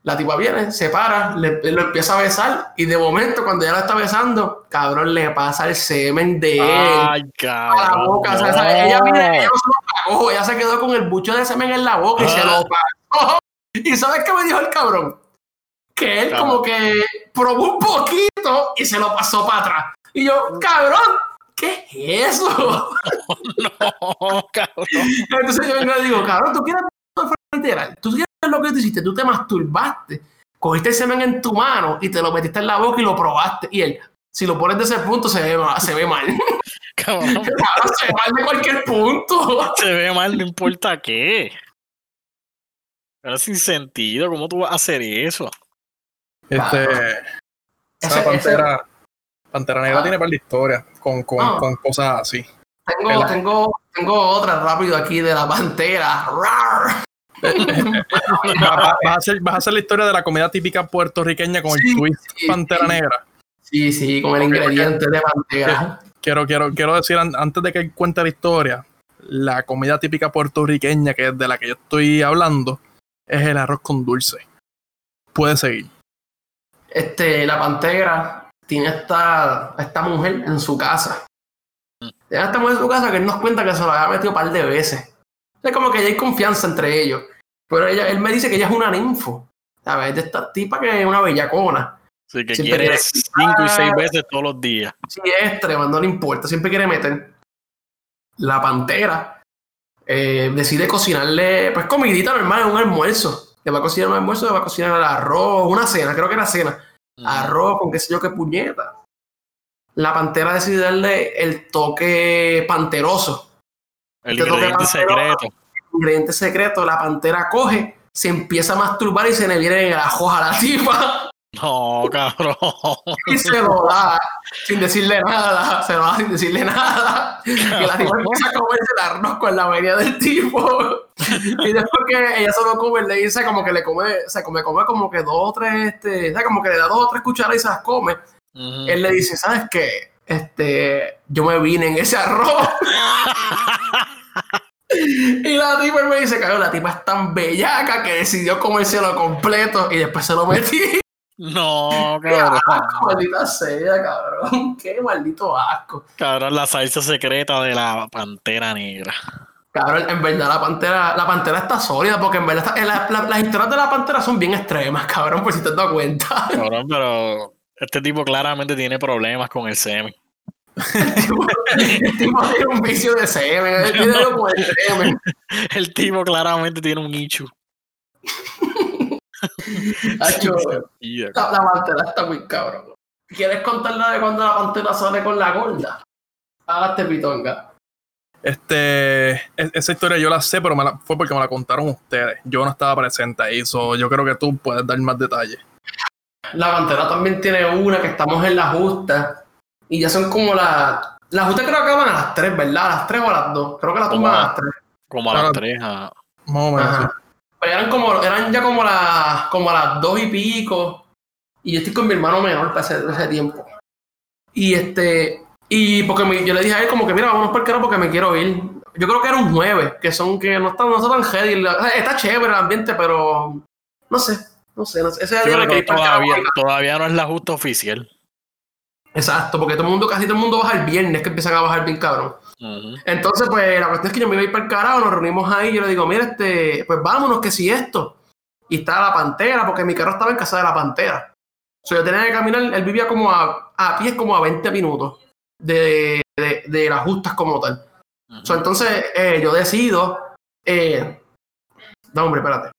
La tipa viene, se para, le, lo empieza a besar y de momento cuando ya la está besando, cabrón, le pasa el semen de él Ay, a la cabrón. boca. O sea, ella, mira, ella no se lo pagó, ella se quedó con el bucho de semen en la boca y se Ah. lo pagó. <laughs> ¿Y sabes qué me dijo el cabrón? Que él como que probó un poquito y se lo pasó para atrás. Y yo, cabrón, ¿qué es eso? <laughs> No, cabrón. Entonces yo vengo y le digo, cabrón, tú quieres literal, tú quieres lo que tú hiciste, tú te masturbaste, cogiste el semen en tu mano y te lo metiste en la boca y lo probaste. Y él, si lo pones de ese punto, se ve mal. Se ve mal, <laughs> Cabrón, <laughs> Cabrón, se ve mal de cualquier punto. se ve mal, no importa qué. Pero sin sentido, ¿cómo tú vas a hacer eso? Este. Ese- esa pantera. Pantera Negra Ah. tiene par de historias con, con, Ah. con cosas así. Tengo, tengo, tengo otra rápido aquí de la pantera. Rar. <laughs> Vas a, hacer, vas a hacer la historia de la comida típica puertorriqueña con Sí, el twist sí, Pantera. Negra. Sí, sí, con el ingrediente de pantera. Quiero, quiero, quiero decir an- antes de que cuente la historia, la comida típica puertorriqueña que es de la que yo estoy hablando es el arroz con dulce. Puede seguir. Este, la pantera tiene esta, esta mujer en su casa. Tiene esta mujer en su casa que él nos cuenta que se lo había metido un par de veces. Es como que ya hay confianza entre ellos. Pero ella, él me dice que ella es una ninfo. ¿Sabes? De esta tipa que es una bellacona. Así que Siempre quiere- cinco y seis veces todos los días. Si es tremendo, no importa. Siempre quiere meter. La pantera eh, decide cocinarle, pues comidita normal, un almuerzo. Le va a cocinar un almuerzo, le va a cocinar el arroz, una cena, creo que era cena. Arroz con qué sé yo qué puñeta. la pantera decide darle el toque panteroso. El Te toca ingrediente secreto. Ingrediente secreto, la pantera coge, se empieza a masturbar y se le viene en el ajo a la tipa No, cabrón. y <laughs> se lo da sin decirle nada, se lo da sin decirle nada. Y la tipa empieza a comerse el arroz con la venida del tipo. Y después que ella se lo come, le dice como que le come, se come, come como que dos o tres, este, o sea, como que le da dos o tres cucharadas y se las come. Él le dice, ¿sabes qué? Este, yo me vine en ese arroz. <laughs> y la tipa me dice, cabrón, la tipa es tan bellaca que decidió comérselo completo y después se lo metí. No, ¡Qué cabrón. asco, maldita sea, cabrón! <laughs> ¡Qué maldito asco! Cabrón, la salsa secreta de la pantera negra. Cabrón, en verdad la pantera, la pantera está sólida porque en verdad está- la- la- las historias de la pantera son bien extremas, <laughs> cabrón, por si te has dado cuenta. Cabrón, pero este tipo claramente tiene problemas con el semen. El tipo, el tiene un vicio de semen, algo con el semen. <laughs> El tipo claramente tiene un nicho. Hacho, <laughs> La, la pantera está muy cabrón. ¿Quieres contarla de cuando la pantera sale con la gorda? Hágate pitonga. Este, e- esa historia yo la sé, pero me la- fue porque me la contaron ustedes. Yo no estaba presente ahí, so yo creo que tú puedes dar más detalles. La pantera también tiene una que estamos en la justa. Y ya son como las. Las justas creo que acaban a las 3, ¿verdad? A las 3 o a las 2. Creo que las tumban a las 3. como a las Ah. tres. a- Más o menos. Pero eran como, eran ya como las, como a las 2 y pico. Y yo estoy con mi hermano menor para ese, ese tiempo. Y este. Y porque me- yo le dije a él como que mira, vámonos por el carro porque me quiero ir. Yo creo que era un 9, que son que no están, no están tan heavy. La- Está chévere el ambiente, pero no sé, no sé, no sé. Ese día que todavía, todavía no es la justa oficial. Exacto, porque todo el mundo, casi todo el mundo baja el viernes que empiezan a bajar bien cabrón. Entonces, pues la cuestión es que yo me iba a ir para el carajo, nos reunimos ahí, yo le digo, mira, este, pues vámonos, que si esto. Y estaba la pantera, porque mi carro estaba en casa de la pantera. O sea, yo tenía que caminar, él vivía como a, a pies como a 20 minutos de, de, de las justas como tal. So, entonces, eh, yo decido. Eh, no, hombre, espérate.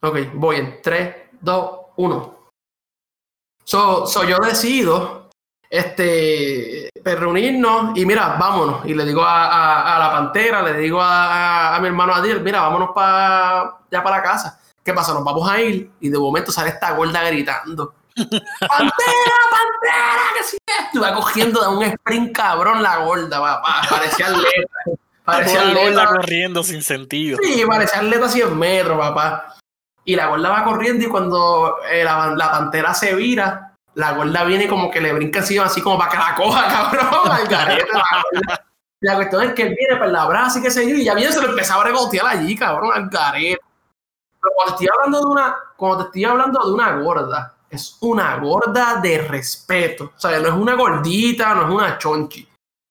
Ok, voy en 3, 2, 1. So, so yo decido este, pues, reunirnos y mira, vámonos. Y le digo a, a- a la pantera, le digo a, a- mi hermano Adiel, mira, vámonos para ya para la casa. ¿Qué pasa? Nos vamos a ir y de momento sale esta gorda gritando. <laughs> ¡Pantera, pantera! Que sí esto. Va cogiendo de un sprint cabrón la gorda, papá. Parecía atleta. Parecía atleta. corriendo sin sentido. Sí, parecía atleta a 100 metros, papá. Y la gorda va corriendo y cuando eh, la, la pantera se vira, la gorda viene como que le brinca encima así como para que la coja, <laughs> cabrón. al garete, la, cuestión es que él viene por la brasa y que se yo, y ya viene se lo empezaba a regotear allí, cabrón, al garete. Pero cuando estoy hablando de una, cuando te estoy hablando de una gorda, es una gorda de respeto. O sea, no es una gordita, no es una chonchi.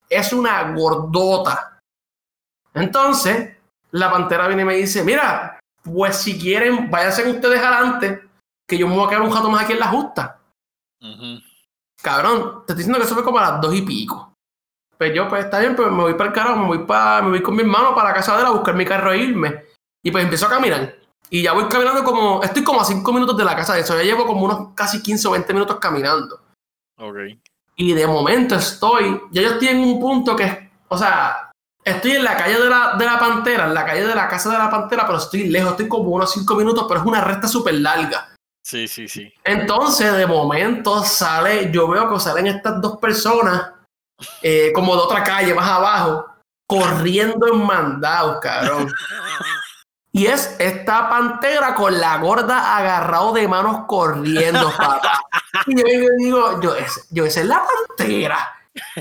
Es una gordota. Entonces, la pantera viene y me dice, mira, pues si quieren, váyanse ustedes adelante, que yo me voy a quedar un rato más aquí en la justa. Cabrón, te estoy diciendo que eso fue como a las dos y pico. Pues yo, pues está bien, pues me voy para el carajo, me voy, para, me voy con mi hermano para la casa de él a buscar mi carro e irme. Y pues empiezo a caminar. Y ya voy caminando como, estoy como a cinco minutos de la casa de eso, ya llevo como unos casi 15 o 20 minutos caminando. Ok. Y de momento estoy, ya yo estoy en un punto que, o sea, estoy en la calle de la, de la Pantera, en la calle de la casa de la Pantera, pero estoy lejos, estoy como unos 5 minutos, pero es una recta súper larga. Sí, sí, sí. Entonces, de momento sale, yo veo que salen estas dos personas, eh, como de otra calle más abajo, corriendo en mandados, cabrón. <laughs> Y es esta pantera con la gorda agarrado de manos corriendo, papá. Y yo, yo digo, yo, esa es la pantera.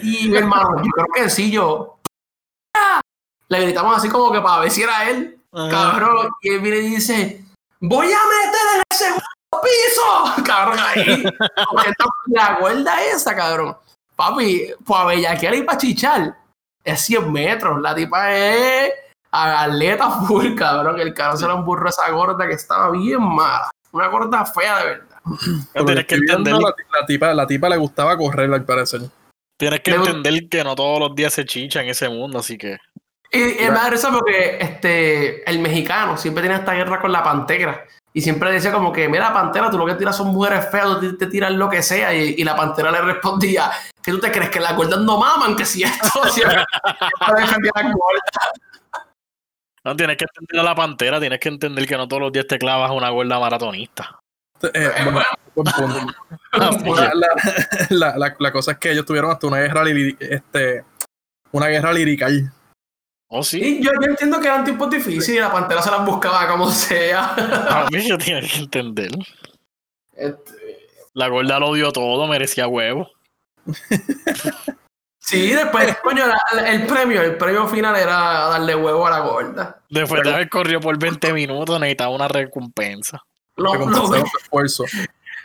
Y mi hermano, yo creo que sí, yo. Le gritamos así como que para ver si era él, Ajá. cabrón. Y él viene y dice, voy a meter en el segundo piso, <laughs> cabrón, ahí. <laughs> La gorda esa, cabrón. Papi, pues a bellaquear y para chichar es 100 metros. La tipa es atleta full, cabrón. El cabrón se le emburró esa gorda que estaba bien mala. Una gorda fea de verdad. Pero tienes que Estoy viendo, entender, La, la tipa, la tipa le gustaba correr, al parecer. Tienes que entender que no todos los días se chicha en ese mundo, así que. Y, y me da risa porque este, el mexicano siempre tiene esta guerra con la pantera. Y siempre decía como que, mira, Pantera, tú lo que tiras son mujeres feas, tú te, te tiras lo que sea. Y, y la Pantera le respondía, ¿qué tú te crees? Que las gordas no maman, que si esto, siempre <laughs> defendía las gordas. No tienes que entender a la pantera, tienes que entender que no todos los días te clavas a una gorda maratonista. Eh, bueno, buen punto. <laughs> Así que- la, la- la- la- la cosa es que ellos tuvieron hasta una guerra este una guerra lirical. Oh, sí. Y yo, yo entiendo que eran tiempos difíciles y la Pantera se las buscaba como sea. <laughs> A mí yo tienes que entender. Este, La gorda lo dio todo, merecía huevo. Sí, después, <laughs> coño, la- la- el premio, el premio final era darle huevo a la gorda. Después de haber corrido por 20 minutos, necesitaba una recompensa. Lo- lo- esfuerzo.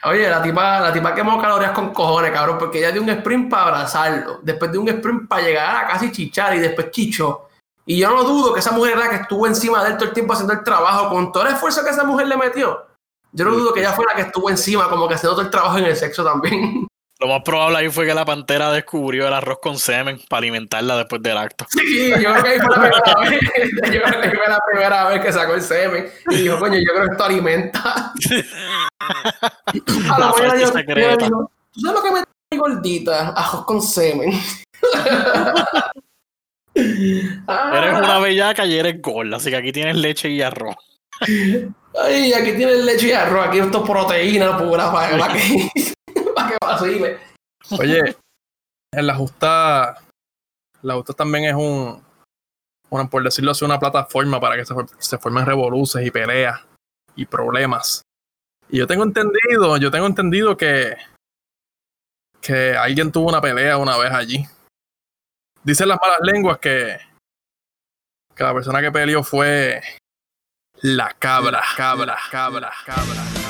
Oye, la tipa, la tipa quemó calorías con cojones, cabrón, porque ella dio un sprint para abrazarlo, después de un sprint para llegar a casi chichar y después chichó. Y yo no dudo que esa mujer era la que estuvo encima de él todo el tiempo haciendo el trabajo, con todo el esfuerzo que esa mujer le metió. Yo no dudo que ella fue la que estuvo encima, como que haciendo todo el trabajo en el sexo también. <laughs> Lo más probable ahí fue que la pantera descubrió el arroz con semen para alimentarla después del acto. Sí, yo creo que ahí fue la primera vez. <laughs> Yo creo que fue la primera vez que sacó el semen. Y dijo, coño, yo creo que esto alimenta. <laughs> A La fuerza yo- secreta. yo ¿Tú sabes lo que me mi gordita? Ajos con semen. Ah, <laughs> Eres una bellaca y eres gorda, así que aquí tienes leche y arroz. Ay, aquí tienes leche y arroz, aquí esto es proteína pura para que, <laughs> para que vacile. Oye, en la justa, la justa también es un, bueno, por decirlo así, una plataforma para que se, for- se formen revoluces y peleas y problemas. Y yo tengo entendido, yo tengo entendido que, que alguien tuvo una pelea una vez allí. Dicen las malas lenguas que, que la persona que peleó fue la cabra, cabra, cabra, cabra, cabra.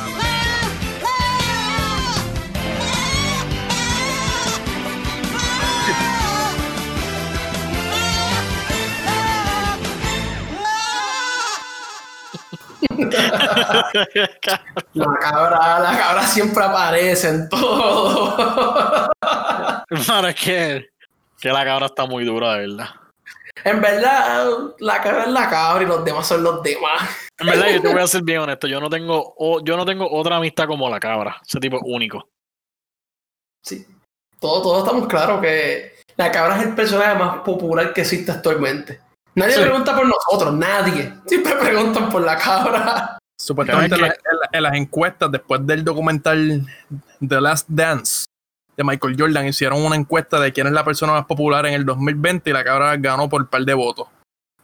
<laughs> La cabra, la cabra siempre aparece en todo. Para es que, que la cabra está muy dura, de verdad. En verdad, la cabra es la cabra y los demás son los demás. En verdad, yo te voy a ser bien honesto. Yo no tengo, yo no tengo otra amistad como la cabra. Ese tipo es único. Sí. Todos, todos estamos claros que la cabra es el personaje más popular que existe actualmente. Nadie Sí. pregunta por nosotros, nadie. Siempre preguntan por la cabra. Supuestamente en, ¿Sabes las- en la- en las encuestas, después del documental The Last Dance de Michael Jordan, hicieron una encuesta de quién es la persona más popular en el 2020 y la cabra ganó por un par de votos.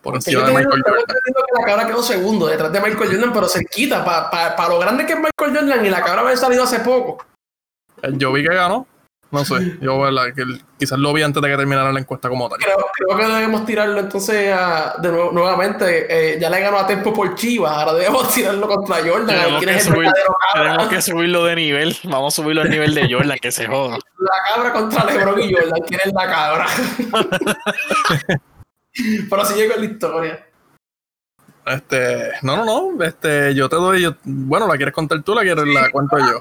Por encima yo de Michael Jordan. que la cabra quedó segundo detrás de Michael Jordan, pero cerquita. Para lo grande que es Michael Jordan y la cabra haber salido hace poco. Yo vi que ganó. No sé. Yo ¿verdad? que el- quizás lo vi antes de que terminara la encuesta como tal. Creo, creo que debemos tirarlo entonces a- de nuevo, nuevamente. eh, ya le ganó a Tempo por Chivas, ahora debemos <laughs> tirarlo contra Jordan. Tenemos ¿Quién que subir-? Tenemos que subirlo de nivel. Vamos a subirlo al nivel de Jordan, que se joda. La cabra contra LeBron y Jordan. ¿Quién es la cabra? <laughs> Pero sigue con la historia. Este, no, no, no. Este, yo te doy. yo- bueno, ¿la quieres contar tú? ¿La quieres? La cuento yo.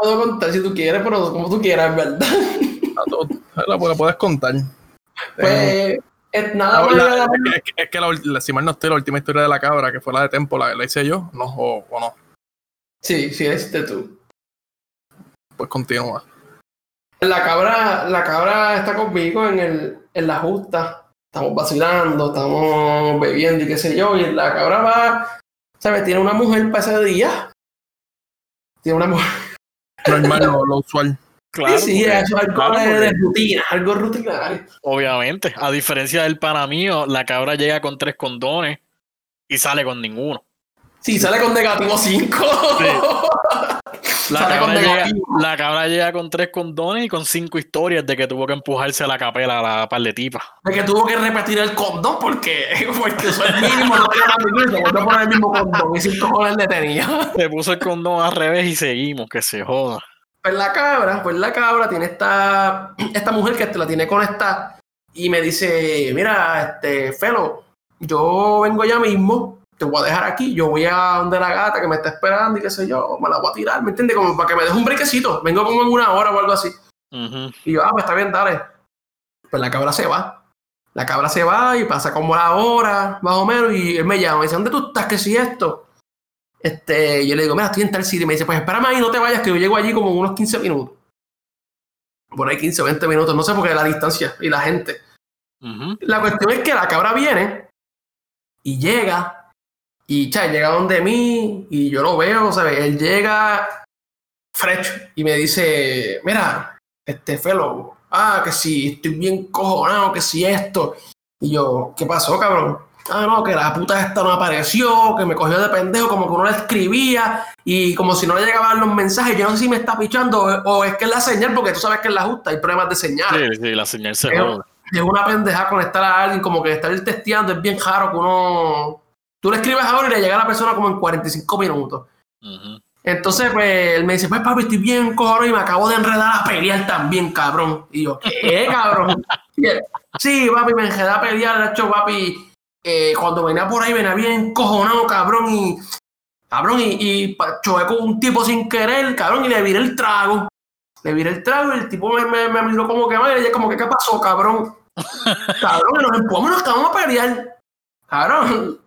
Puedo contar si tú quieres, pero como tú quieras, verdad. La, tú- la- la puedes contar. Eh, Pues, es nada la- es que, es la, si mal no estoy, la última historia de la cabra, que fue la de Tempo, la, la hice yo, no, o, o no. Sí, sí, este tú. Pues continúa. La cabra, la cabra está conmigo en, el, en la justa. Estamos vacilando, estamos bebiendo y qué sé yo. Y la cabra va, ¿sabes? Tiene una mujer para ese día. Tiene una mujer. Normal, lo, lo usual. Claro, sí, sí, eso es algo claro, de, rutina, algo rutinario. obviamente. A diferencia del pana mío, la cabra llega con tres condones y sale con ninguno. Sí, sale con negativo 5. La cabra, llega, negativo. la cabra llega con tres condones y con cinco historias de que tuvo que empujarse a la capela a la par de tipa. De que tuvo que repetir el condón porque, <laughs> porque eso es el mínimo, no tenía más a poner el mismo condón y sin cojones le tenía. Le puso el condón al revés y seguimos, que se joda. Pues la cabra, pues la cabra tiene esta, esta mujer que te la tiene conectada y me dice, mira, este, Felo, yo vengo ya mismo, te voy a dejar aquí, yo voy a donde la gata que me está esperando y qué sé yo, me la voy a tirar, ¿me entiendes? Como para que me deje un brequecito, vengo como en una hora o algo así. Y yo, ah, pues está bien, dale. Pues la cabra se va. La cabra se va y pasa como la hora, más o menos, y él me llama, me dice, ¿dónde tú estás? ¿Qué si esto? Este, yo le digo, mira, estoy en tal sitio. Y me dice, pues espérame ahí, no te vayas, que yo llego allí como unos 15 minutos. Por ahí 15 o 20 minutos, no sé por qué la distancia y la gente. La cuestión es que la cabra viene y llega y cha, llega donde mí y yo lo veo, ¿sabes? Él llega fresh y me dice, mira, este fellow, ah, que si estoy bien cojonado, que si esto. Y yo, ¿qué pasó, cabrón? Ah, no, que la puta esta no apareció, que me cogió de pendejo, como que uno le escribía y como si no le llegaban los mensajes. Yo no sé si me está pichando o, es que es la señal, porque tú sabes que es la justa, hay problemas de señal Sí, sí, la señal se es, es una pendeja conectar a alguien, como que estar testeando, es bien raro que uno. Tú le escribes ahora y le llega a la persona como en 45 minutos. Ujú. Entonces, pues, él me dice, pues, papi, estoy bien cojones y me acabo de enredar a pelear también, cabrón. Y yo, ¿qué, cabrón? Él, sí, papi, me enredé a pelear, de hecho, papi, eh, cuando venía por ahí venía bien cojonado, cabrón, y, cabrón, y, y con un tipo sin querer, cabrón, y le viré el trago. Le viré el trago y el tipo me, me, me miró como que mal, y ella como que, ¿qué pasó, cabrón? <laughs> cabrón, y nos empujamos y nos acabamos a pelear. Cabrón,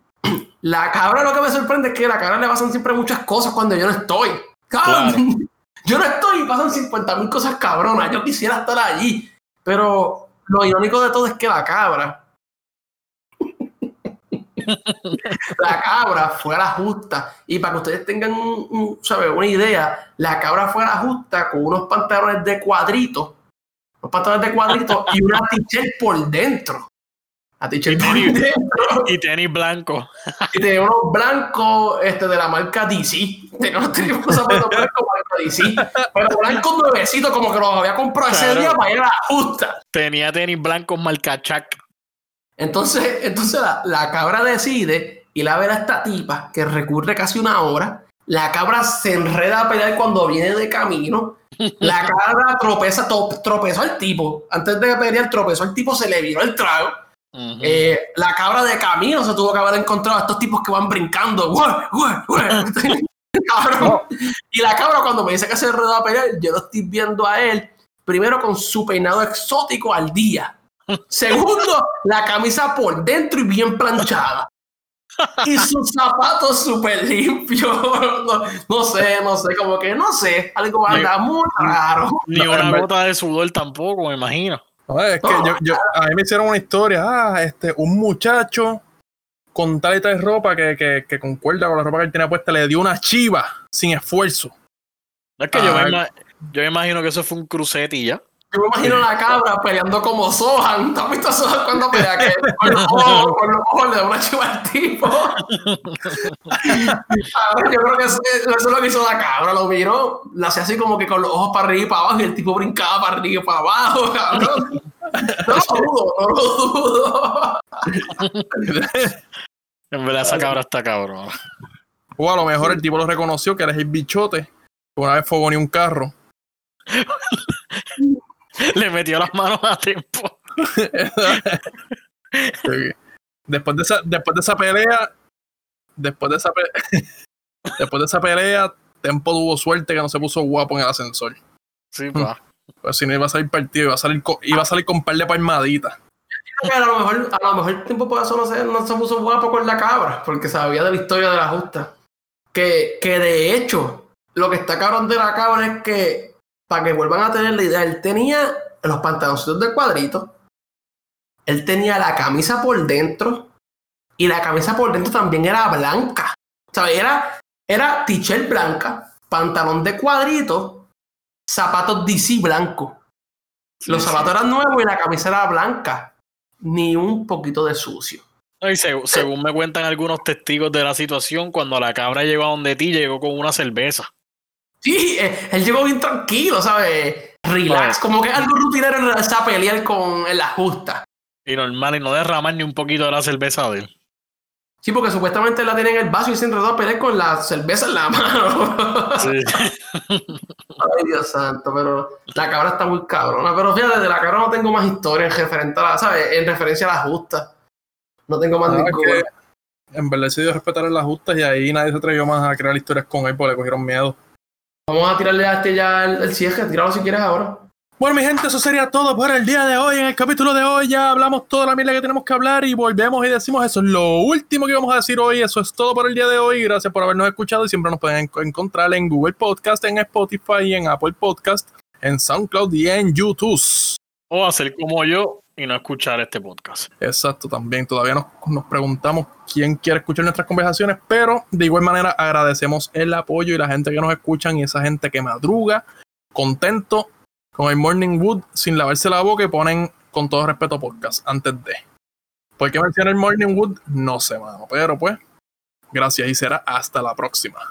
la cabra lo que me sorprende es que a la cabra le pasan siempre muchas cosas cuando yo no estoy. <laughs> Yo no estoy y pasan 50 mil cosas cabronas. Yo quisiera estar allí. Pero lo irónico de todo es que la cabra. <laughs> la cabra fue a la justa. Y para que ustedes tengan un, un, ¿sabe? una idea, la cabra fue a la justa con unos pantalones de cuadritos. Unos pantalones de cuadritos y una t-shirt por dentro. Tenis. dentro. Y tenis <laughs> blanco. Y tenía unos blancos este, de la marca DC. Tenía unos zapatos blancos marca DC. Pero blancos nuevecitos, como que los había comprado ese día para ir a la justa. Tenía tenis blancos marca Chuck. Entonces, entonces la, la cabra decide ir a ver a esta tipa que recurre casi una hora. La cabra se enreda a pelear cuando viene de camino. La cabra tropeza, to- tropezó al tipo. Antes de pelear, tropezó al tipo, se le viró el trago. Eh, la cabra de camino se tuvo que haber encontrado a estos tipos que van brincando. <laughs> Y la cabra cuando me dice que se enredó a pelear, yo lo estoy viendo a él, primero con su peinado exótico al día. Segundo, la camisa por dentro y bien planchada. Y sus zapatos súper limpios. No, no sé, no sé, como que no sé. Algo anda muy raro. Ni una gota de sudor tampoco, me imagino. No, es que yo, yo- a mí me hicieron una historia. Ah, este, un muchacho con tal y tal ropa que, que, que concuerda con la ropa que él tenía puesta, le dio una chiva sin esfuerzo. Es que yo, me ima- yo me imagino que eso fue un crucete y ya. Yo me imagino a la cabra peleando como Sohan. ¿Tú has visto a Sohan cuando pelea? Que con los ojos, con los ojos le da una chiva al tipo. Ahora yo creo que eso, eso es lo que hizo la cabra. Lo miró, la hacía así como que con los ojos para arriba y para abajo y el tipo brincaba para arriba y para abajo, cabrón. No lo dudo, no lo dudo. <laughs> En verdad, esa cabra está cabrón. O a lo mejor el tipo lo reconoció que era el bichote. que Una vez fogoneó un carro. <laughs> <laughs> Le metió las manos a tiempo. Después de esa, después de esa pelea, después de esa pe- <laughs> después de esa pelea, Tempo tuvo suerte que no se puso guapo en el ascensor. Sí, pa. <laughs> Pues si no iba a salir partido, iba a salir con, iba a salir con un par de palmaditas. A lo mejor, a lo mejor el tiempo por eso no se, no se puso guapo con la cabra, porque sabía de la historia de la justa. Que, que de hecho, lo que está cabrón de la cabra es que, para que vuelvan a tener la idea, él tenía los pantaloncitos de cuadrito, él tenía la camisa por dentro, y la camisa por dentro también era blanca. O sea, era, era t-shirt blanca, pantalón de cuadrito, zapatos DC blanco. Los Sí, zapatos eran nuevos y la camisa era blanca. Ni un poquito de sucio. Y seg- según me cuentan algunos testigos de la situación, cuando la cabra llegó a donde ti, llegó con una cerveza. Sí, eh, él llegó bien tranquilo, ¿sabes? Relax, como que algo rutinario en esa pelear con en la justa. Y normal, y no derramar ni un poquito de la cerveza de él. Sí, porque supuestamente él la tiene en el vaso y se enredó a pelear con la cerveza en la mano. Sí. <laughs> Ay, Dios santo, pero la cabra está muy cabrona. Pero fíjate, de la cabra no tengo más historia en referente a la, ¿sabes? En referencia a la justa. No tengo más Ah, ninguna. en verdad se dio respetar en las justas y ahí nadie se atrevió más a crear historias con él porque le cogieron miedo. Vamos a tirarle a este ya el, el cierre, tíralo si quieres ahora. Bueno, mi gente, eso sería todo por el día de hoy. En el capítulo de hoy ya hablamos toda la mierda que tenemos que hablar y volvemos y decimos eso. Es lo último que vamos a decir hoy. Eso es todo por el día de hoy. Gracias por habernos escuchado y siempre nos pueden enco- encontrar en Google Podcast, en Spotify, en Apple Podcast, en SoundCloud y en YouTube. O hacer como yo y no escuchar este podcast. Exacto, también todavía nos, nos preguntamos quién quiere escuchar nuestras conversaciones, pero de igual manera agradecemos el apoyo y la gente que nos escuchan y esa gente que madruga contento con el Morning Wood sin lavarse la boca y ponen con todo respeto podcast antes de. ¿Por qué menciona el Morning Wood? No sé, mano, pero pues gracias y será hasta la próxima.